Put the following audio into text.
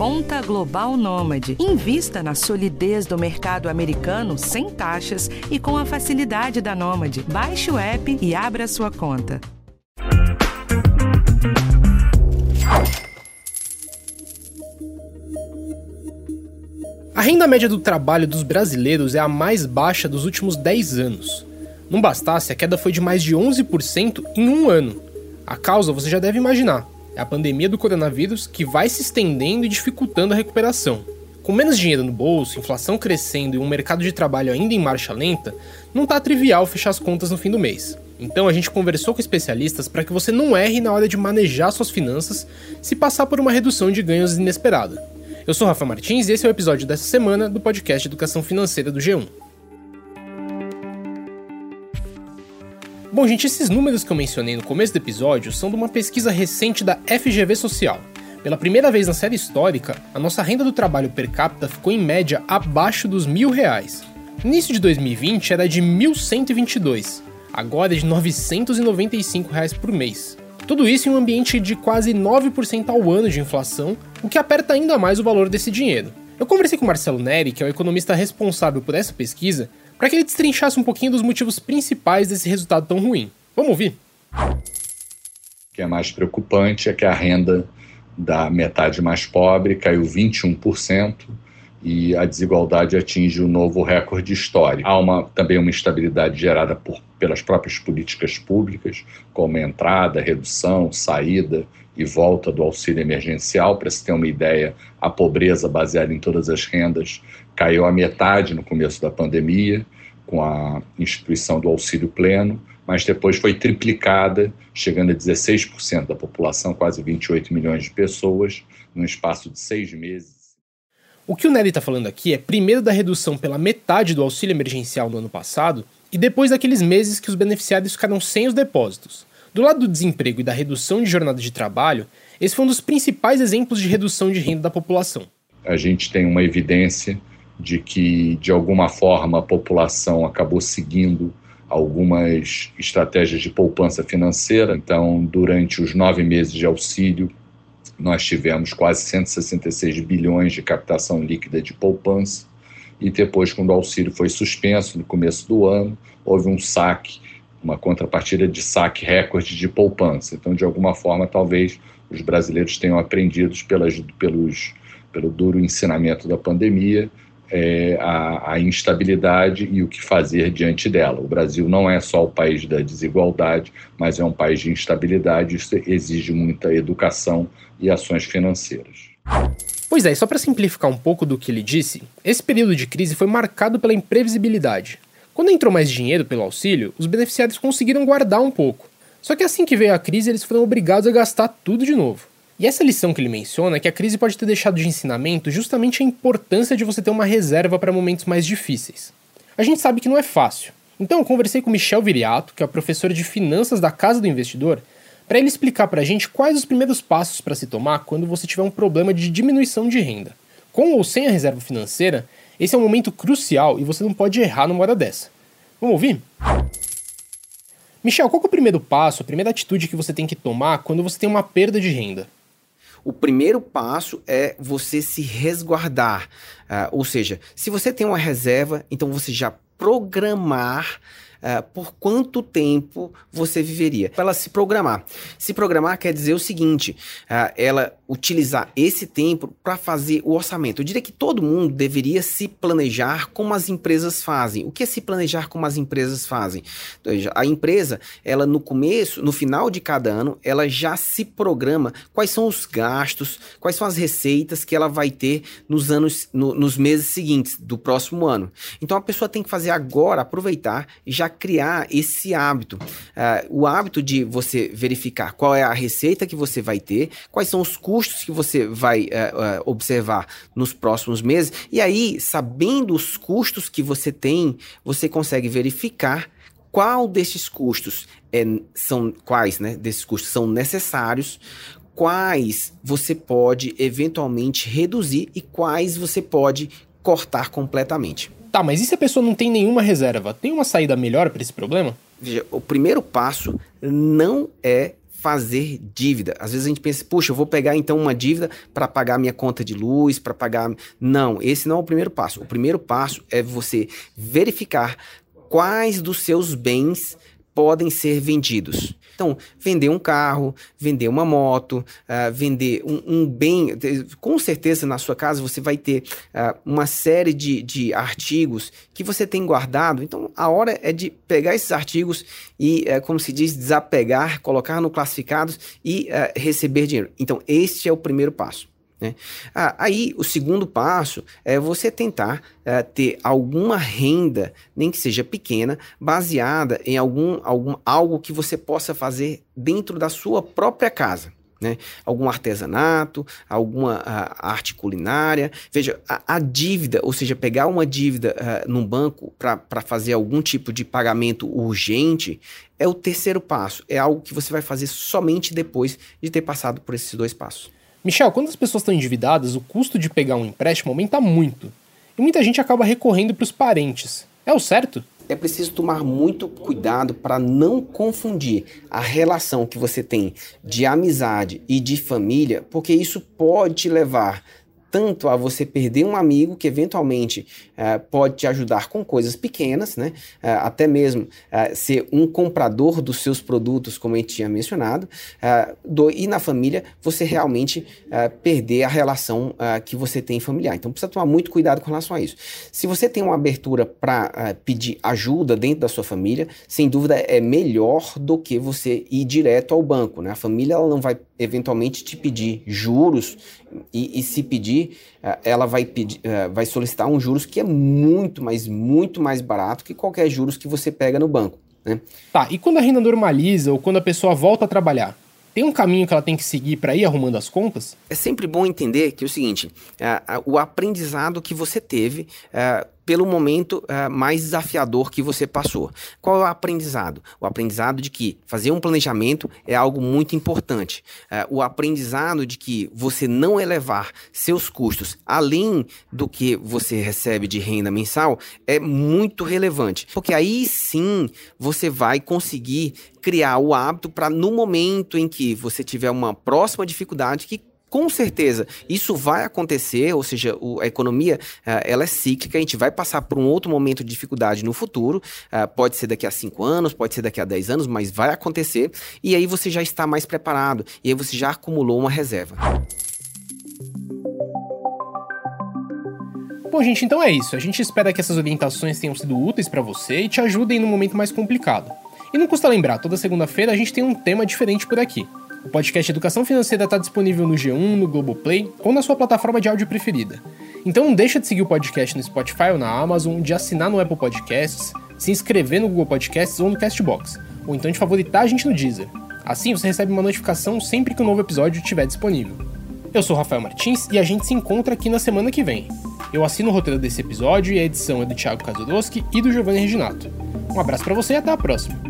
Conta Global Nômade. Invista na solidez do mercado americano sem taxas e com a facilidade da Nômade. Baixe o app e abra sua conta. A renda média do trabalho dos brasileiros é a mais baixa dos últimos 10 anos. Não bastasse, a queda foi de mais de 11% em um ano. A causa você já deve imaginar: a pandemia do coronavírus que vai se estendendo e dificultando a recuperação. Com menos dinheiro no bolso, inflação crescendo e um mercado de trabalho ainda em marcha lenta, não tá trivial fechar as contas no fim do mês. Então a gente conversou com especialistas para que você não erre na hora de manejar suas finanças se passar por uma redução de ganhos inesperada. Eu sou Rafa Martins e esse é o episódio dessa semana do podcast Educação Financeira do G1. Bom, gente, esses números que eu mencionei no começo do episódio são de uma pesquisa recente da FGV Social. Pela primeira vez na série histórica, a nossa renda do trabalho per capita ficou em média abaixo dos mil reais. No início de 2020 era de 1.122, agora é de 995 reais por mês. Tudo isso em um ambiente de quase 9% ao ano de inflação, o que aperta ainda mais o valor desse dinheiro. Eu conversei com Marcelo Neri, que é o economista responsável por essa pesquisa, para que ele destrinchasse um pouquinho dos motivos principais desse resultado tão ruim. Vamos ouvir? O que é mais preocupante é que a renda da metade mais pobre caiu 21% e a desigualdade atinge um novo recorde histórico. Há uma, também uma instabilidade gerada por, pelas próprias políticas públicas, como entrada, redução, saída e volta do auxílio emergencial. Para se ter uma ideia, a pobreza baseada em todas as rendas caiu a metade no começo da pandemia, com a instituição do auxílio pleno, mas depois foi triplicada, chegando a 16% da população, quase 28 milhões de pessoas, num espaço de seis meses. O que o Nery está falando aqui é primeiro da redução pela metade do auxílio emergencial no ano passado e depois daqueles meses que os beneficiários ficaram sem os depósitos. Do lado do desemprego e da redução de jornada de trabalho, esse foi um dos principais exemplos de redução de renda da população. A gente tem uma evidência de que, de alguma forma, a população acabou seguindo algumas estratégias de poupança financeira. Então, durante os nove meses de auxílio, nós tivemos quase 166 bilhões de captação líquida de poupança e depois, quando o auxílio foi suspenso no começo do ano, houve um saque, uma contrapartida de saque recorde de poupança. Então, de alguma forma, talvez os brasileiros tenham aprendido pelas, pelos, pelo duro ensinamento da pandemia é, a, a, instabilidade e o que fazer diante dela. O Brasil não é só o país da desigualdade, mas é um país de instabilidade. Isso exige muita educação e ações financeiras. Pois é, só para simplificar um pouco do que ele disse, esse período de crise foi marcado pela imprevisibilidade. Quando entrou mais dinheiro pelo auxílio, os beneficiários conseguiram guardar um pouco. Só que assim que veio a crise, eles foram obrigados a gastar tudo de novo. E essa lição que ele menciona é que a crise pode ter deixado de ensinamento justamente a importância de você ter uma reserva para momentos mais difíceis. A gente sabe que não é fácil. Então eu conversei com Michel Viriato, que é professor de finanças da Casa do Investidor, para ele explicar para a gente quais os primeiros passos para se tomar quando você tiver um problema de diminuição de renda. Com ou sem a reserva financeira, esse é um momento crucial e você não pode errar numa hora dessa. Vamos ouvir? Michel, qual é o primeiro passo, a primeira atitude que você tem que tomar quando você tem uma perda de renda? O primeiro passo é você se resguardar. Uh, ou seja, se você tem uma reserva, então você já programar uh, por quanto tempo você viveria. Para ela se programar. Se programar quer dizer o seguinte: uh, ela utilizar esse tempo para fazer o orçamento. Eu diria que todo mundo deveria se planejar como as empresas fazem. O que é se planejar como as empresas fazem? A empresa, ela no começo, no final de cada ano, ela já se programa quais são os gastos, quais são as receitas que ela vai ter nos anos, no, nos meses seguintes do próximo ano. Então a pessoa tem que fazer agora, aproveitar já criar esse hábito. Uh, o hábito de você verificar qual é a receita que você vai ter, quais são os custos que você vai uh, uh, observar nos próximos meses. E aí, sabendo os custos que você tem, você consegue verificar qual desses custos é, são quais, né? Desses custos são necessários, quais você pode eventualmente reduzir e quais você pode cortar completamente. Tá, mas e se a pessoa não tem nenhuma reserva? Tem uma saída melhor para esse problema? Veja, o primeiro passo não é fazer dívida. Às vezes a gente pensa, puxa, eu vou pegar então uma dívida para pagar minha conta de luz, para pagar. Não, esse não é o primeiro passo. O primeiro passo é você verificar quais dos seus bens podem ser vendidos. Então, vender um carro, vender uma moto, uh, vender um, um, bem. Com certeza na sua casa você vai ter uh, uma série de, de artigos que você tem guardado. Então, a hora é de pegar esses artigos e, uh, como se diz, desapegar, colocar no classificados e receber dinheiro. Então, este é o primeiro passo. Né? Ah, aí, o segundo passo é você tentar é, ter alguma renda, nem que seja pequena, baseada em algum, algum algo que você possa fazer dentro da sua própria casa. Né? Algum artesanato, alguma a, arte culinária. Veja, a, a, dívida, ou seja, pegar uma dívida uh, num banco para fazer algum tipo de pagamento urgente, é o terceiro passo. É algo que você vai fazer somente depois de ter passado por esses dois passos. Michel, quando as pessoas estão endividadas, o custo de pegar um empréstimo aumenta muito. E muita gente acaba recorrendo para os parentes. É o certo? É preciso tomar muito cuidado para não confundir a relação que você tem de amizade e de família, porque isso pode te levar tanto a você perder um amigo que eventualmente uh, pode te ajudar com coisas pequenas, né? Uh, até mesmo uh, ser um comprador dos seus produtos, como gente tinha mencionado, do, e na família você realmente perder a relação que você tem familiar. Então precisa tomar muito cuidado com relação a isso. Se você tem uma abertura para pedir ajuda dentro da sua família, sem dúvida é melhor do que você ir direto ao banco. Né? A família ela não vai eventualmente te pedir juros e, e se pedir, eh, ela vai, pedir, eh, vai solicitar um juros que é muito, mas muito mais barato que qualquer juros que você pega no banco. Né? Tá, e quando a renda normaliza ou quando a pessoa volta a trabalhar? Tem um caminho que ela tem que seguir para ir arrumando as contas? É sempre bom entender que é o seguinte: uh, o aprendizado que você teve uh, pelo momento uh, mais desafiador que você passou. Qual é o aprendizado? O aprendizado de que fazer um planejamento é algo muito importante. Uh, o aprendizado de que você não elevar seus custos além do que você recebe de renda mensal é muito relevante, porque aí sim você vai conseguir criar o hábito para no momento em que você tiver uma próxima dificuldade que com certeza, isso vai acontecer, ou seja, o, a economia uh, ela é cíclica, a gente vai passar por um outro momento de dificuldade no futuro, uh, pode ser daqui a 5 anos, pode ser daqui a 10 anos, mas vai acontecer, e aí você já está mais preparado, e aí você já acumulou uma reserva. Bom, gente, então é isso. A gente espera que essas orientações tenham sido úteis para você e te ajudem no momento mais complicado. E não custa lembrar, toda segunda-feira a gente tem um tema diferente por aqui. O podcast Educação Financeira está disponível no G1, no Globoplay ou na sua plataforma de áudio preferida. Então não deixa de seguir o podcast no Spotify ou na Amazon, de assinar no Apple Podcasts, se inscrever no Google Podcasts ou no Castbox, ou então de favoritar a gente no Deezer. Assim você recebe uma notificação sempre que um novo episódio estiver disponível. Eu sou Rafael Martins e a gente se encontra aqui na semana que vem. Eu assino o roteiro desse episódio e a edição é do Thiago Kazudowski e do Giovanni Reginato. Um abraço para você e até a próxima.